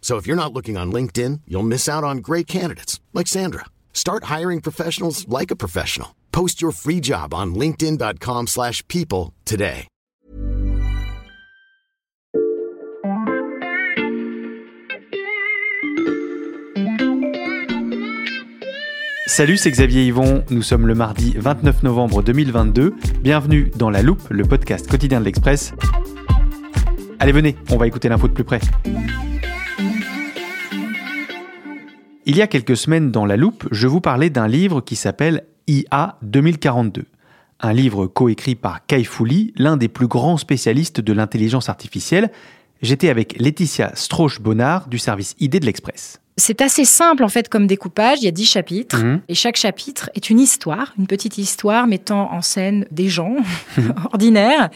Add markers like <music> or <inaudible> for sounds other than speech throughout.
So if you're not looking on LinkedIn, you'll miss out on great candidates like Sandra. Start hiring professionals like a professional. Post your free job on linkedin.com/people today. Salut, c'est Xavier Yvon. Nous sommes le mardi 29 novembre 2022. Bienvenue dans La Loupe, le podcast quotidien de l'Express. Allez, venez, on va écouter l'info de plus près. Il y a quelques semaines dans La Loupe, je vous parlais d'un livre qui s'appelle IA 2042. Un livre coécrit par Kai Fouli, l'un des plus grands spécialistes de l'intelligence artificielle. J'étais avec Laetitia Strauch-Bonnard du service ID de l'Express. C'est assez simple en fait comme découpage. Il y a dix chapitres Mhm. et chaque chapitre est une histoire, une petite histoire mettant en scène des gens <laughs> <laughs> ordinaires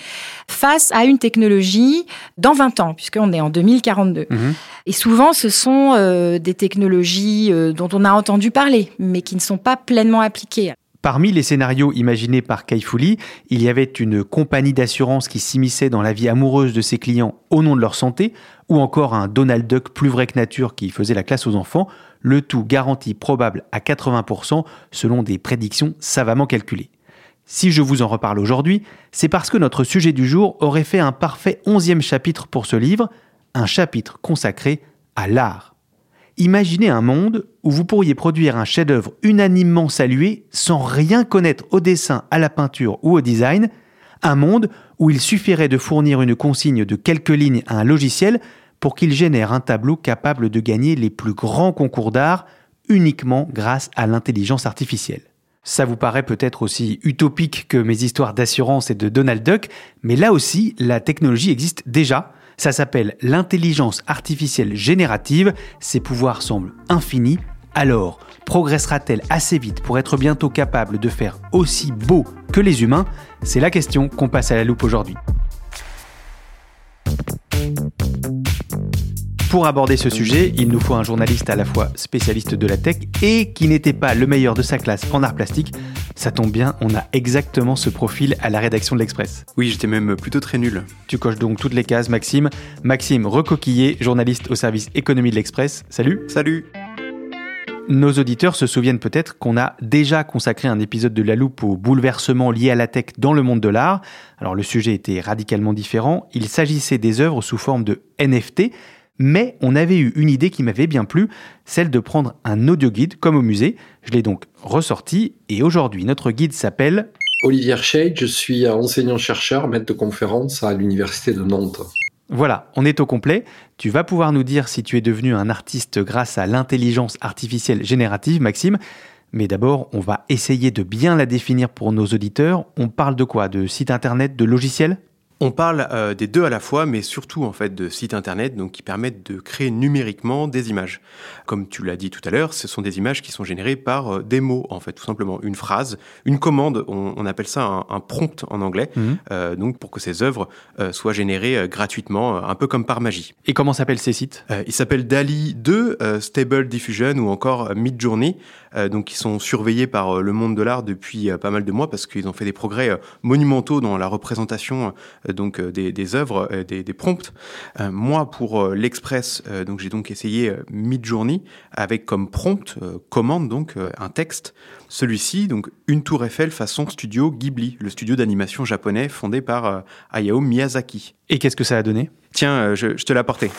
face à une technologie dans 20 ans, puisqu'on est en 2042. Mhm. Et souvent, ce sont euh, des technologies euh, dont on a entendu parler, mais qui ne sont pas pleinement appliquées. Parmi les scénarios imaginés par Kai Fouli, il y avait une compagnie d'assurance qui s'immisçait dans la vie amoureuse de ses clients au nom de leur santé, ou encore un Donald Duck plus vrai que nature qui faisait la classe aux enfants, le tout garanti probable à 80% selon des prédictions savamment calculées. Si je vous en reparle aujourd'hui, c'est parce que notre sujet du jour aurait fait un parfait onzième chapitre pour ce livre, un chapitre consacré à l'art. Imaginez un monde où vous pourriez produire un chef-d'œuvre unanimement salué sans rien connaître au dessin, à la peinture ou au design, un monde où il suffirait de fournir une consigne de quelques lignes à un logiciel pour qu'il génère un tableau capable de gagner les plus grands concours d'art uniquement grâce à l'intelligence artificielle. Ça vous paraît peut-être aussi utopique que mes histoires d'assurance et de Donald Duck, mais là aussi, la technologie existe déjà. Ça s'appelle l'intelligence artificielle générative. Ses pouvoirs semblent infinis. Alors, progressera-t-elle assez vite pour être bientôt capable de faire aussi beau que les humains? C'est la question qu'on passe à la loupe aujourd'hui. Pour aborder ce sujet, il nous faut un journaliste à la fois spécialiste de la tech et qui n'était pas le meilleur de sa classe en art plastique. Ça tombe bien, on a exactement ce profil à la rédaction de l'Express. Oui, j'étais même plutôt très nul. Tu coches donc toutes les cases, Maxime. Maxime Recoquillé, journaliste au service économie de l'Express. Salut Salut Nos auditeurs se souviennent peut-être qu'on a déjà consacré un épisode de La Loupe aux bouleversements liés à la tech dans le monde de l'art. Alors le sujet était radicalement différent. Il s'agissait des œuvres sous forme de NFT, mais on avait eu une idée qui m'avait bien plu, celle de prendre un audio guide comme au musée. Je l'ai donc ressorti et aujourd'hui notre guide s'appelle Olivier Shade, je suis enseignant-chercheur, maître de conférence à l'Université de Nantes. Voilà, on est au complet. Tu vas pouvoir nous dire si tu es devenu un artiste grâce à l'intelligence artificielle générative, Maxime. Mais d'abord, on va essayer de bien la définir pour nos auditeurs. On parle de quoi? De site internet, de logiciel On parle euh, des deux à la fois, mais surtout en fait de sites internet donc qui permettent de créer numériquement des images. Comme tu l'as dit tout à l'heure, ce sont des images qui sont générées par euh, des mots en fait, tout simplement une phrase, une commande. On, on appelle ça un, un prompt en anglais. Mhm. Euh, donc pour que ces œuvres soient générées gratuitement, un peu comme par magie. Et comment s'appellent ces sites? Euh, il s'appelle DALI 2, euh, Stable Diffusion ou encore Midjourney, donc qui sont surveillés par le monde de l'art depuis pas mal de mois parce qu'ils ont fait des progrès monumentaux dans la représentation donc euh, des, des œuvres, euh, des, des prompts. Euh, moi, pour euh, l'Express, euh, donc j'ai donc essayé euh, Midjourney avec comme prompt euh, commande donc euh, un texte. Celui-ci, donc une tour Eiffel façon studio Ghibli, le studio d'animation japonais fondé par euh, Hayao Miyazaki. Et qu'est-ce que ça a donné? Tiens, euh, je, je te l'ai apporté.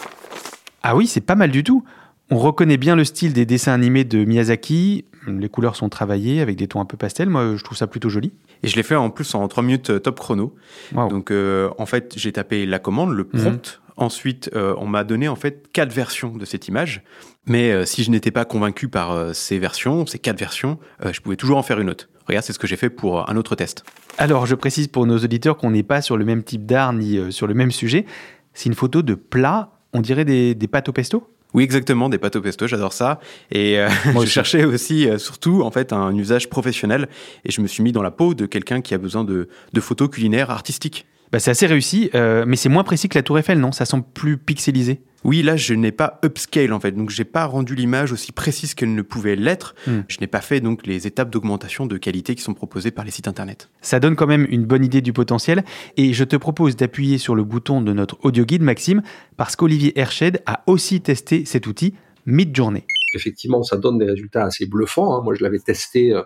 Ah oui, c'est pas mal du tout. On reconnaît bien le style des dessins animés de Miyazaki. Les couleurs sont travaillées avec des tons un peu pastels. Moi, je trouve ça plutôt joli. Et je l'ai fait en plus en 3 minutes euh, top chrono. Wow. Donc, euh, en fait, j'ai tapé la commande, le prompt. Ensuite, euh, on m'a donné en fait quatre versions de cette image. Mais euh, si je n'étais pas convaincu par ces versions, ces quatre versions, je pouvais toujours en faire une autre. Regarde, c'est ce que j'ai fait pour un autre test. Alors, je précise pour nos auditeurs qu'on n'est pas sur le même type d'art ni sur le même sujet. C'est une photo de plat, on dirait des, des pâtes au pesto? Oui, exactement, des pâtes au pesto, j'adore ça. Et euh, <laughs> je aussi. cherchais aussi, euh, surtout, en fait, un usage professionnel. Et je me suis mis dans la peau de quelqu'un qui a besoin de, de photos culinaires artistiques. Bah, C'est assez réussi, euh, mais c'est moins précis que la Tour Eiffel, non? Ça semble plus pixelisé. Oui, là, je n'ai pas upscale, en fait. Donc, j'ai pas rendu l'image aussi précise qu'elle ne pouvait l'être. Hmm. Je n'ai pas fait, donc, les étapes d'augmentation de qualité qui sont proposées par les sites internet. Ça donne quand même une bonne idée du potentiel. Et je te propose d'appuyer sur le bouton de notre audio guide, Maxime, parce qu'Olivier Herched a aussi testé cet outil Midjourney. Effectivement, ça donne des résultats assez bluffants. hein. Moi, je l'avais testé euh,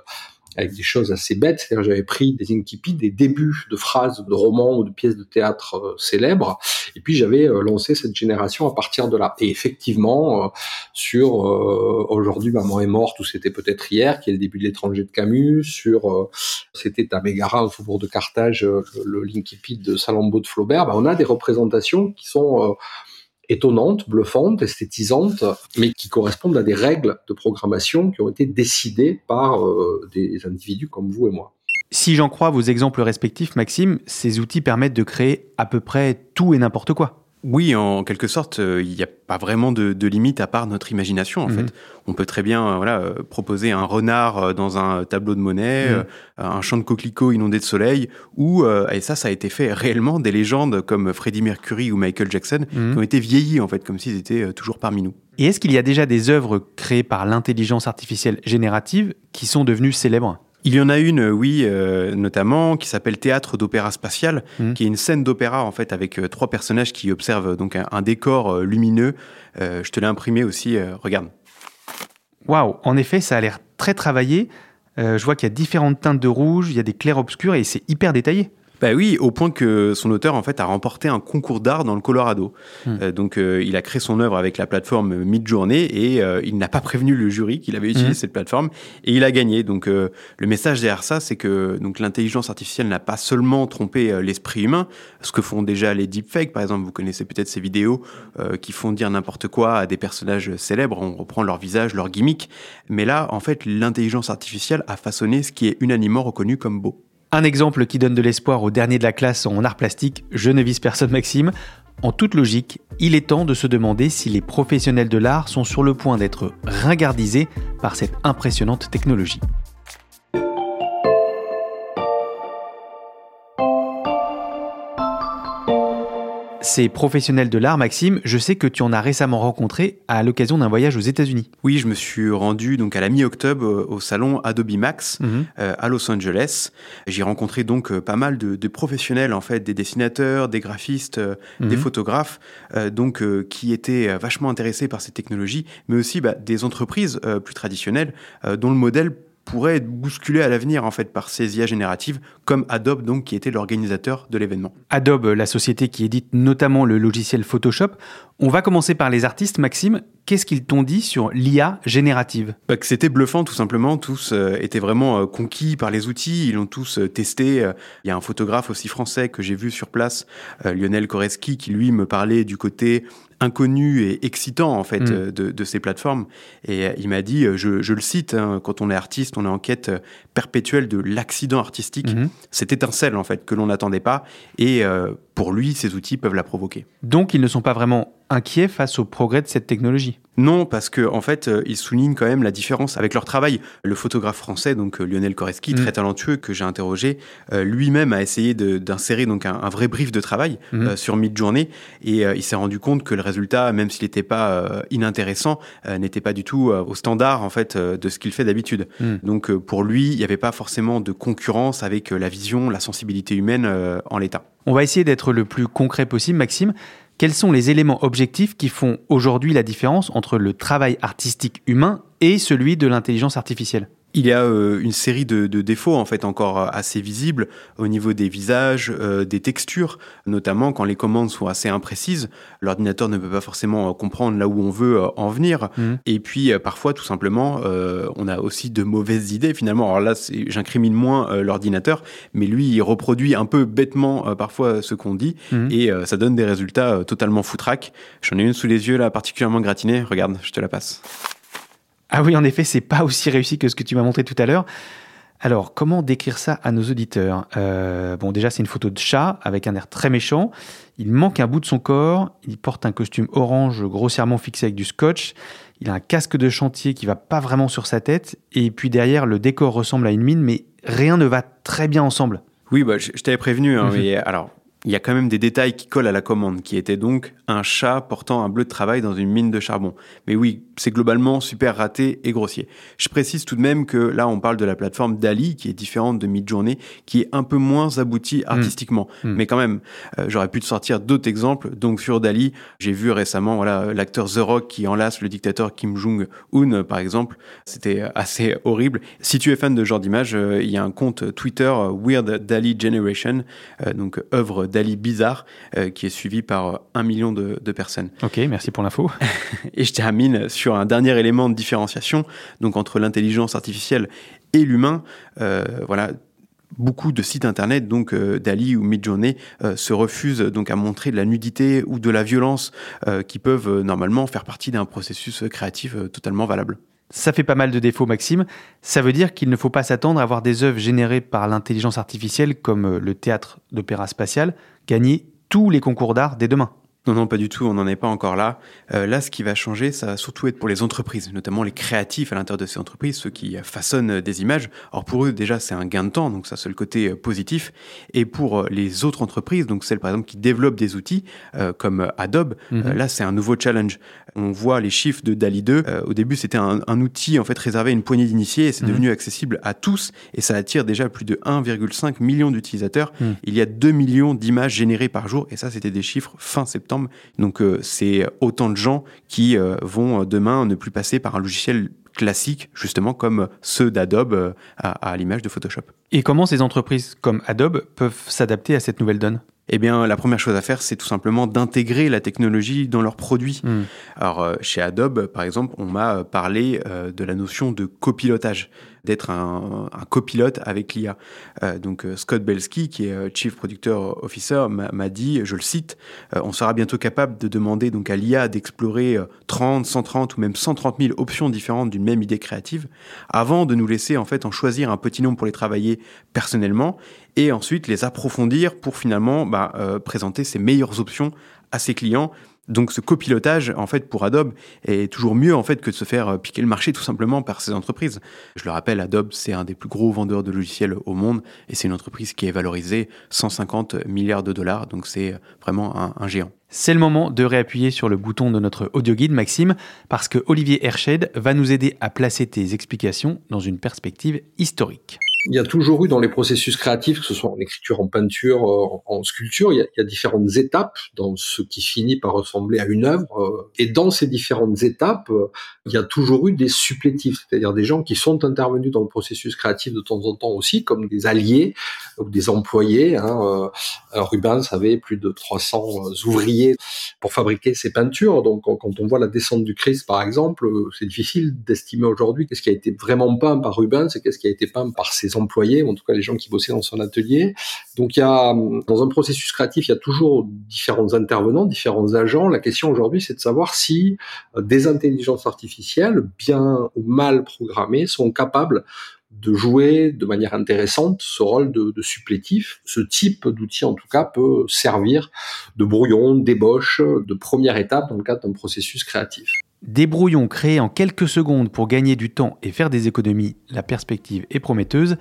avec des choses assez bêtes. C'est-à-dire, j'avais pris des incipits, des débuts de phrases de romans ou de pièces de théâtre euh, célèbres, et puis j'avais euh, lancé cette génération à partir de là. Et effectivement, euh, sur euh, aujourd'hui, maman est morte, ou c'était peut-être hier, qui est le début de l'étranger de Camus, sur euh, c'était à Mégara, au faubourg de Carthage, le, le Linkipit de Salammbô de Flaubert, ben, on a des représentations qui sont euh, étonnantes, bluffantes, esthétisantes, mais qui correspondent à des règles de programmation qui ont été décidées par euh, des individus comme vous et moi. Si j'en crois vos exemples respectifs, Maxime, ces outils permettent de créer à peu près tout et n'importe quoi. Oui, en quelque sorte, euh, il n'y a pas vraiment de, de limite à part notre imagination. En Mhm. fait, on peut très bien, euh, voilà, euh, proposer un renard dans un tableau de monnaie, Mhm. un champ de coquelicots inondé de soleil, ou et ça, ça a été fait réellement des légendes comme Freddie Mercury ou Michael Jackson Mhm. qui ont été vieillis en fait, comme s'ils étaient toujours parmi nous. Et est-ce qu'il y a déjà des œuvres créées par l'intelligence artificielle générative qui sont devenues célèbres? Il y en a une, euh, oui, euh, notamment, qui s'appelle Théâtre d'opéra spatial, Mhm. qui est une scène d'opéra en fait avec euh, trois personnages qui observent donc un, un décor euh, lumineux. Je te l'ai imprimé aussi. regarde. Waouh, en effet, ça a l'air très travaillé. Je vois qu'il y a différentes teintes de rouge, il y a des clairs-obscurs et c'est hyper détaillé. Bah oui, au point que son auteur en fait a remporté un concours d'art dans le Colorado. Hmm. Euh, donc euh, il a créé son œuvre avec la plateforme Midjourney et euh, il n'a pas prévenu le jury qu'il avait utilisé Hmm. cette plateforme et il a gagné. Donc le message derrière ça, c'est que donc l'intelligence artificielle n'a pas seulement trompé l'esprit humain, ce que font déjà les deepfakes par exemple. Vous connaissez peut-être ces vidéos qui font dire n'importe quoi à des personnages célèbres. On reprend leur visage, leur gimmick. Mais là, en fait, l'intelligence artificielle a façonné ce qui est unanimement reconnu comme beau. Un exemple qui donne de l'espoir au dernier de la classe en art plastique, je ne vise personne Maxime. En toute logique, il est temps de se demander si les professionnels de l'art sont sur le point d'être ringardisés par cette impressionnante technologie. Ces professionnels de l'art, Maxime, je sais que tu en as récemment rencontré à l'occasion d'un voyage aux États-Unis. Oui, je me suis rendu donc à la mi-octobre euh, au salon Adobe Max euh, à Los Angeles. J'ai rencontré donc euh, pas mal de, de professionnels en fait, des dessinateurs, des graphistes, euh, des Mhm. photographes, euh, donc qui étaient vachement intéressés par ces technologies, mais aussi bah, des entreprises plus traditionnelles dont le modèle pourrait être bousculé à l'avenir en fait par ces IA génératives, comme Adobe donc qui était l'organisateur de l'événement. Adobe, la société qui édite notamment le logiciel Photoshop. On va commencer par les artistes. Maxime, qu'est-ce qu'ils t'ont dit sur l'IA générative? Bah, que c'était bluffant tout simplement. Tous euh, étaient vraiment euh, conquis par les outils. Ils l'ont tous euh, testé. Il y a un photographe aussi français que j'ai vu sur place, Lionel Koreski, qui lui me parlait du côté inconnu et excitant en fait Mm. euh, de, de ces plateformes. Et euh, il m'a dit, euh, je, je le cite, hein, quand on est artiste, on est en quête perpétuelle de l'accident artistique. Mhm. Cette étincelle en fait que l'on n'attendait pas. Et euh, pour lui, ces outils peuvent la provoquer. Donc ils ne sont pas vraiment inquiets face au progrès de cette technologie. Non, parce que en fait, euh, ils soulignent quand même la différence avec leur travail. Le photographe français, donc euh, Lionel Koreski, Mm. très talentueux, que j'ai interrogé, euh, lui-même a essayé d'insérer donc un, un vrai brief de travail Mhm. euh, sur Midjourney, et euh, il s'est rendu compte que le résultat, même s'il n'était pas inintéressant, n'était pas du tout au standard en fait de ce qu'il fait d'habitude. Mm. Donc pour lui, il n'y avait pas forcément de concurrence avec la vision, la sensibilité humaine en l'état. On va essayer d'être le plus concret possible. Maxime, quels sont les éléments objectifs qui font aujourd'hui la différence entre le travail artistique humain et celui de l'intelligence artificielle? Il y a euh, une série de, défauts en fait encore euh, assez visibles au niveau des visages, euh, des textures, notamment quand les commandes sont assez imprécises. L'ordinateur ne peut pas forcément comprendre là où on veut en venir. Mmh. Et puis parfois, tout simplement, on a aussi de mauvaises idées finalement. Alors là, j'incrimine moins l'ordinateur, mais lui, il reproduit un peu bêtement parfois ce qu'on dit mmh. et ça donne des résultats totalement foutraques. J'en ai une sous les yeux là, particulièrement gratinée. Regarde, je te la passe. Ah oui, en effet, c'est pas aussi réussi que ce que tu m'as montré tout à l'heure. Alors, comment décrire ça à nos auditeurs? Euh, Bon, déjà, c'est une photo de chat avec un air très méchant. Il manque un bout de son corps. Il porte un costume orange grossièrement fixé avec du scotch. Il a un casque de chantier qui va pas vraiment sur sa tête. Et puis derrière, le décor ressemble à une mine, mais rien ne va très bien ensemble. Oui, bah, je, t'avais prévenu. Hein, mhm. mais alors, il y a quand même des détails qui collent à la commande, qui était donc un chat portant un bleu de travail dans une mine de charbon. Mais oui, c'est globalement super raté et grossier. Je précise tout de même que là, on parle de la plateforme Dali, qui est différente de Midjourney, qui est un peu moins aboutie hmm. artistiquement. Hmm. Mais quand même, euh, j'aurais pu te sortir d'autres exemples. Donc sur Dali, j'ai vu récemment voilà l'acteur The Rock qui enlace le dictateur Kim Jong-un, par exemple. C'était assez horrible. Si tu es fan de ce genre d'image, euh, il y a un compte Twitter euh, Weird Dali Generation, donc œuvre Dali bizarre, qui est suivi par un million de, de personnes. Ok, merci pour l'info. <laughs> et je termine sur un dernier élément de différenciation, donc entre l'intelligence artificielle et l'humain. Euh, voilà, beaucoup de sites internet, donc euh, Dali ou Midjourney, euh, se refusent donc à montrer de la nudité ou de la violence qui peuvent normalement faire partie d'un processus créatif totalement valable. Ça fait pas mal de défauts, Maxime. Ça veut dire qu'il ne faut pas s'attendre à voir des œuvres générées par l'intelligence artificielle, comme le théâtre d'opéra spatial, gagner tous les concours d'art dès demain. Non, non, pas du tout, on n'en est pas encore là. Euh, là, ce qui va changer, ça va surtout être pour les entreprises, notamment les créatifs à l'intérieur de ces entreprises, ceux qui façonnent des images. Or, pour eux, déjà, c'est un gain de temps, donc ça, c'est le côté euh, positif. Et pour euh, les autres entreprises, donc celles, par exemple, qui développent des outils, comme Adobe, mhm. là, c'est un nouveau challenge. On voit les chiffres de DALI 2. au début, c'était un, outil, en fait, réservé à une poignée d'initiés, et c'est mhm. devenu accessible à tous, et ça attire déjà plus de 1,5 million d'utilisateurs. Mhm. Il y a 2 millions d'images générées par jour, et ça, c'était des chiffres fin septembre donc euh, c'est autant de gens qui euh, vont euh, demain ne plus passer par un logiciel classique, justement comme ceux d'Adobe à l'image de Photoshop. Et comment ces entreprises comme Adobe peuvent s'adapter à cette nouvelle donne? Eh bien, la première chose à faire, c'est tout simplement d'intégrer la technologie dans leurs produits. Hmm. Alors, chez Adobe, par exemple, on m'a parlé de la notion de copilotage, d'être un, copilote avec l'IA. Euh, donc, Scott Belsky, qui est Chief Producer Officer, m'a dit, je le cite, on sera bientôt capable de demander donc à l'IA d'explorer 30, 130 ou même 130 000 options différentes d'une même idée créative, avant de nous laisser en fait en choisir un petit nombre pour les travailler personnellement et ensuite les approfondir pour finalement bah, euh, présenter ses meilleures options à ses clients. Donc ce copilotage, en fait, pour Adobe, est toujours mieux en fait que de se faire euh, piquer le marché tout simplement par ces entreprises. Je le rappelle, Adobe, c'est un des plus gros vendeurs de logiciels au monde et c'est une entreprise qui est valorisée 150 milliards de dollars. Donc c'est vraiment un, un géant. C'est le moment de réappuyer sur le bouton de notre audio guide, Maxime, parce que Olivier Herched va nous aider à placer tes explications dans une perspective historique il y a toujours eu dans les processus créatifs, que ce soit en écriture, en peinture, euh, en, sculpture, il y, a, différentes étapes dans ce qui finit par ressembler à une œuvre. Euh, et dans ces différentes étapes, euh, il y a toujours eu des supplétifs, c'est-à-dire des gens qui sont intervenus dans le processus créatif de temps en temps aussi, comme des alliés ou des employés. Hein. Rubens avait plus de 300 ouvriers pour fabriquer ses peintures. Donc quand on voit la descente du Christ, par exemple, c'est difficile d'estimer aujourd'hui qu'est-ce qui a été vraiment peint par Rubens et qu'est-ce qui a été peint par ses employés, ou en tout cas les gens qui bossaient dans son atelier. Donc il y a, dans un processus créatif, il y a toujours différents intervenants, différents agents. La question aujourd'hui, c'est de savoir si euh, des intelligences artificielles, bien ou mal programmées, sont capables de jouer de manière intéressante ce rôle de, de supplétif. Ce type d'outil, en tout cas, peut servir de brouillon, d'ébauche, de première étape dans le cadre d'un processus créatif. Des brouillons créés en quelques secondes pour gagner du temps et faire des économies, la perspective est prometteuse,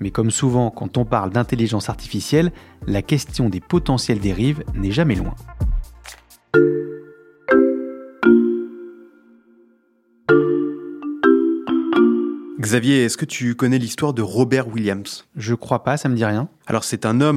mais comme souvent quand on parle d'intelligence artificielle, la question des potentielles dérives n'est jamais loin. Xavier, est-ce que tu connais l'histoire de Robert Williams? Je crois pas, ça me dit rien. Alors c'est un homme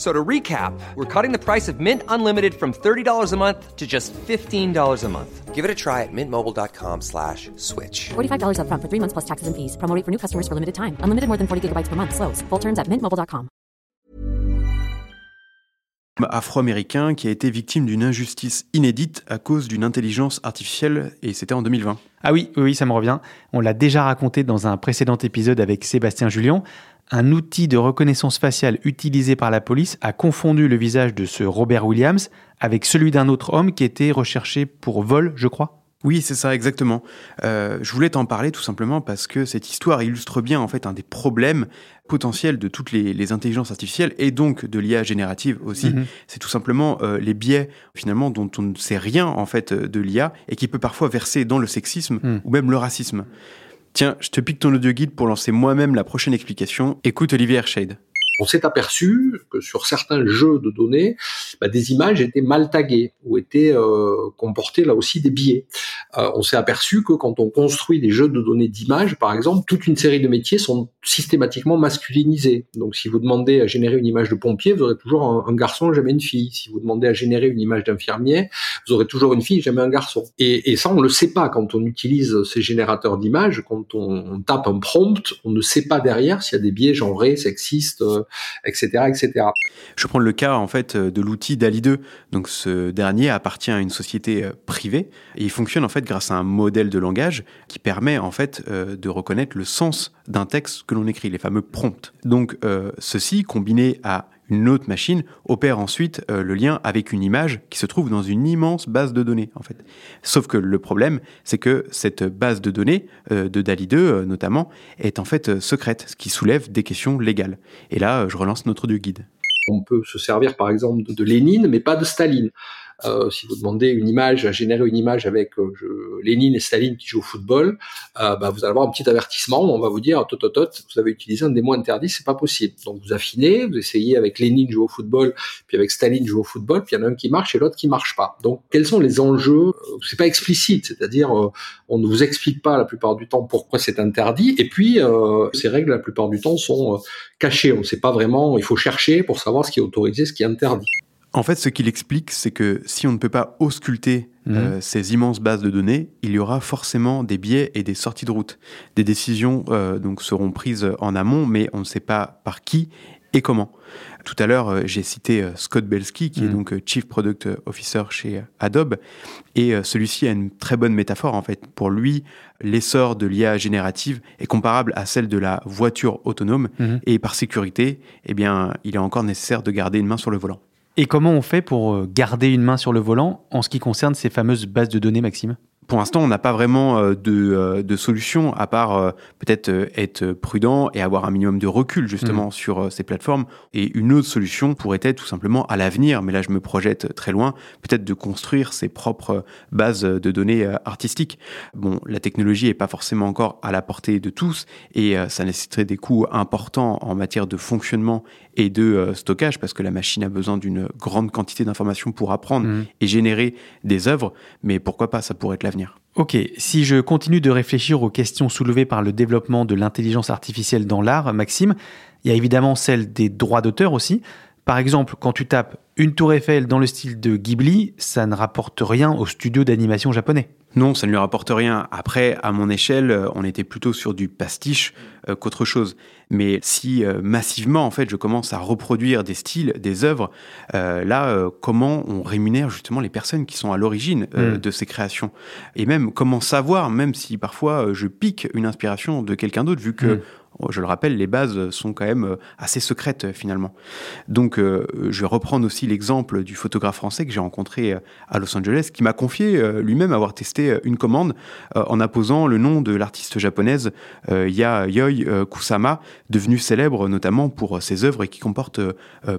So to recap, we're cutting the price of Mint Unlimited from $30 a month to just $15 a month. Give it a try at mintmobile.com slash switch. $45 up front for three months plus taxes and fees. Promo for new customers for limited time. Unlimited more than 40 gigabytes per month. Slows. Full terms at mintmobile.com. Afro-américain qui a été victime d'une injustice inédite à cause d'une intelligence artificielle et c'était en 2020. Ah oui, oui, ça me revient. On l'a déjà raconté dans un précédent épisode avec Sébastien Julien. Un outil de reconnaissance faciale utilisé par la police a confondu le visage de ce Robert Williams avec celui d'un autre homme qui était recherché pour vol, je crois. Oui, c'est ça, exactement. Euh, je voulais t'en parler tout simplement parce que cette histoire illustre bien en fait un des problèmes potentiels de toutes les, intelligences artificielles et donc de l'IA générative aussi. Mhm. C'est tout simplement euh, les biais finalement dont on ne sait rien en fait de l'IA et qui peut parfois verser dans le sexisme mhm. ou même le racisme. Tiens, je te pique ton audio guide pour lancer moi-même la prochaine explication. Écoute Olivier Hershade on s'est aperçu que sur certains jeux de données, bah, des images étaient mal taguées ou étaient euh, comportées là aussi des biais. Euh, on s'est aperçu que quand on construit des jeux de données d'images, par exemple, toute une série de métiers sont systématiquement masculinisés. Donc si vous demandez à générer une image de pompier, vous aurez toujours un, garçon, jamais une fille. Si vous demandez à générer une image d'infirmier, vous aurez toujours une fille, jamais un garçon. Et, ça, on le sait pas quand on utilise ces générateurs d'images. Quand on, tape un prompt, on ne sait pas derrière s'il y a des biais genrés, sexistes, euh, etc.. Je prends le cas en fait de l'outil DALI 2. Donc ce dernier appartient à une société euh, privée et il fonctionne en fait grâce à un modèle de langage qui permet en fait euh, de reconnaître le sens d'un texte que l'on écrit, les fameux prompts. Donc euh, ceci combiné à une autre machine opère ensuite le lien avec une image qui se trouve dans une immense base de données en fait. Sauf que le problème, c'est que cette base de données de DALI 2 notamment est en fait secrète, ce qui soulève des questions légales. Et là, je relance notre du guide. On peut se servir par exemple de Lénine, mais pas de Staline. Euh, si vous demandez une image, à générer une image avec euh, Lénine et Staline qui jouent au football, euh, bah, vous allez avoir un petit avertissement où on va vous dire tot, vous avez utilisé un démon interdit, c'est pas possible. Donc vous affinez, vous essayez avec Lénine jouer au football, puis avec Staline jouer au football, puis il y en a un qui marche et l'autre qui marche pas. Donc quels sont les enjeux? C'est pas explicite, c'est-à-dire on ne vous explique pas la plupart du temps pourquoi c'est interdit, et puis ces règles la plupart du temps sont cachées. On ne sait pas vraiment, il faut chercher pour savoir ce qui est autorisé, ce qui est interdit. En fait, ce qu'il explique, c'est que si on ne peut pas ausculter mhm. euh, ces immenses bases de données, il y aura forcément des biais et des sorties de route. Des décisions euh, donc seront prises en amont, mais on ne sait pas par qui et comment. Tout à l'heure, euh, j'ai cité Scott Belsky, qui est mhm. donc Chief Product Officer chez Adobe, et celui-ci a une très bonne métaphore en fait. Pour lui, l'essor de l'IA générative est comparable à celle de la voiture autonome, mhm. et par sécurité, eh bien, il est encore nécessaire de garder une main sur le volant. Et comment on fait pour euh, garder une main sur le volant en ce qui concerne ces fameuses bases de données, Maxime? Pour l'instant, on n'a pas vraiment euh, de, euh, de, solution à part peut-être être prudent et avoir un minimum de recul justement mmh. sur ces plateformes. Et une autre solution pourrait être tout simplement à l'avenir, mais là je me projette très loin, peut-être de construire ses propres bases de données artistiques. Bon, la technologie n'est pas forcément encore à la portée de tous et ça nécessiterait des coûts importants en matière de fonctionnement et de stockage parce que la machine a besoin d'une grande quantité d'informations pour apprendre mmh. et générer des œuvres. Mais pourquoi pas, ça pourrait être l'avenir. Ok, si je continue de réfléchir aux questions soulevées par le développement de l'intelligence artificielle dans l'art, Maxime, il y a évidemment celle des droits d'auteur aussi. Par exemple, quand tu tapes une tour Eiffel dans le style de Ghibli, ça ne rapporte rien au studio d'animation japonais. Non, ça ne lui rapporte rien. Après, à mon échelle, euh, on était plutôt sur du pastiche euh, qu'autre chose. Mais si euh, massivement, en fait, je commence à reproduire des styles, des œuvres, là, comment on rémunère justement les personnes qui sont à l'origine hmm. de ces créations? Et même comment savoir, même si parfois je pique une inspiration de quelqu'un d'autre, vu que hmm je le rappelle, les bases sont quand même euh, assez secrètes euh, finalement. Donc euh, je vais reprendre aussi l'exemple du photographe français que j'ai rencontré à Los Angeles, qui m'a confié lui-même avoir testé une commande en apposant le nom de l'artiste japonaise Yayoi Kusama, devenue célèbre notamment pour ses œuvres et qui comporte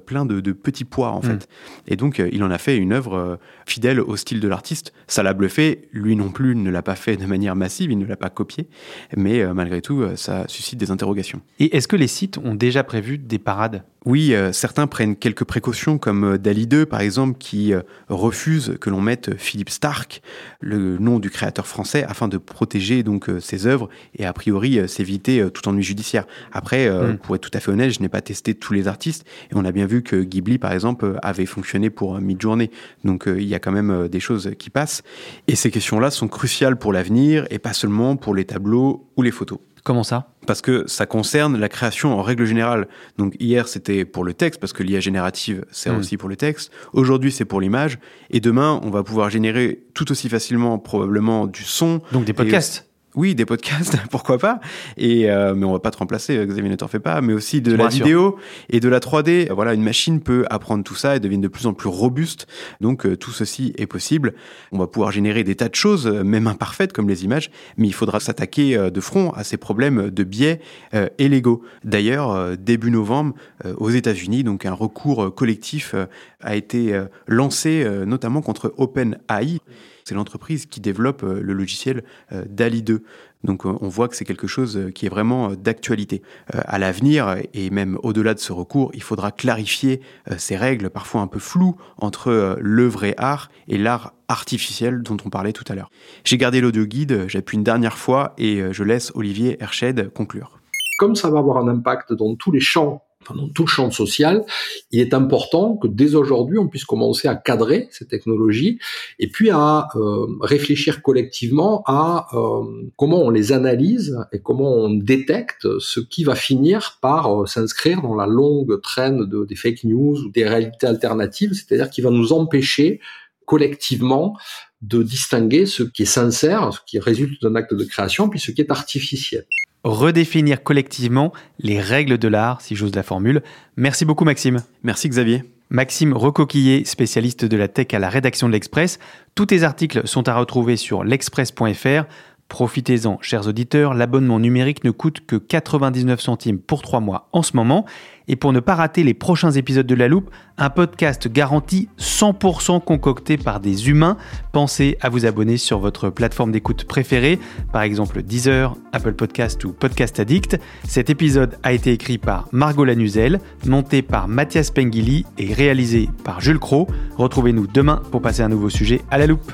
plein de, petits pois en mm. fait. Et donc il en a fait une œuvre fidèle au style de l'artiste. Ça l'a bluffé, lui non plus ne l'a pas fait de manière massive, il ne l'a pas copié, mais malgré tout ça suscite des interrogations Et est-ce que les sites ont déjà prévu des parades? Oui, euh, certains prennent quelques précautions, comme euh, Dali 2 par exemple, qui euh, refuse que l'on mette Philippe Stark, le nom du créateur français, afin de protéger donc ses œuvres et a priori s'éviter tout ennui judiciaire. Après, mm. pour être tout à fait honnête, je n'ai pas testé tous les artistes et on a bien vu que Ghibli par exemple avait fonctionné pour Midjourney. Donc il y a quand même des choses qui passent. Et ces questions-là sont cruciales pour l'avenir et pas seulement pour les tableaux ou les photos. Comment ça? Parce que ça concerne la création en règle générale. Donc hier c'était pour le texte, parce que l'IA générative sert hmm. aussi pour le texte. Aujourd'hui c'est pour l'image. Et demain on va pouvoir générer tout aussi facilement probablement du son. Donc des podcasts oui, des podcasts, <laughs> pourquoi pas. Et euh, mais on va pas te remplacer, euh, Xavier ne t'en fait pas. Mais aussi de la vidéo et de la 3D. Voilà, une machine peut apprendre tout ça et devient de plus en plus robuste. Donc euh, tout ceci est possible. On va pouvoir générer des tas de choses, même imparfaites comme les images, mais il faudra s'attaquer de front à ces problèmes de biais et légaux. D'ailleurs, début novembre, aux États-Unis, donc un recours collectif a été lancé, notamment contre OpenAI c'est l'entreprise qui développe euh, le logiciel euh, DALI 2. Donc euh, on voit que c'est quelque chose qui est vraiment d'actualité. À l'avenir, et même au-delà de ce recours, il faudra clarifier ces règles parfois un peu floues entre le vrai art et l'art artificiel dont on parlait tout à l'heure. J'ai gardé l'audio guide, j'appuie une dernière fois et je laisse Olivier Herched conclure. Comme ça va avoir un impact dans tous les champs dans tout le champ social, il est important que dès aujourd'hui, on puisse commencer à cadrer ces technologies et puis à euh, réfléchir collectivement à euh, comment on les analyse et comment on détecte ce qui va finir par euh, s'inscrire dans la longue traîne de, des fake news ou des réalités alternatives, c'est-à-dire qui va nous empêcher collectivement de distinguer ce qui est sincère, ce qui résulte d'un acte de création, puis ce qui est artificiel redéfinir collectivement les règles de l'art, si j'ose la formule. Merci beaucoup Maxime. Merci Xavier. Maxime Recoquillé, spécialiste de la tech à la rédaction de l'Express. Tous tes articles sont à retrouver sur l'express.fr. Profitez-en, chers auditeurs, l'abonnement numérique ne coûte que 99 centimes pour 3 mois en ce moment. Et pour ne pas rater les prochains épisodes de La Loupe, un podcast garanti 100% concocté par des humains. Pensez à vous abonner sur votre plateforme d'écoute préférée, par exemple Deezer, Apple Podcast ou Podcast Addict. Cet épisode a été écrit par Margot Lanuzel, monté par Mathias Pengili et réalisé par Jules Cro. Retrouvez-nous demain pour passer un nouveau sujet à La Loupe.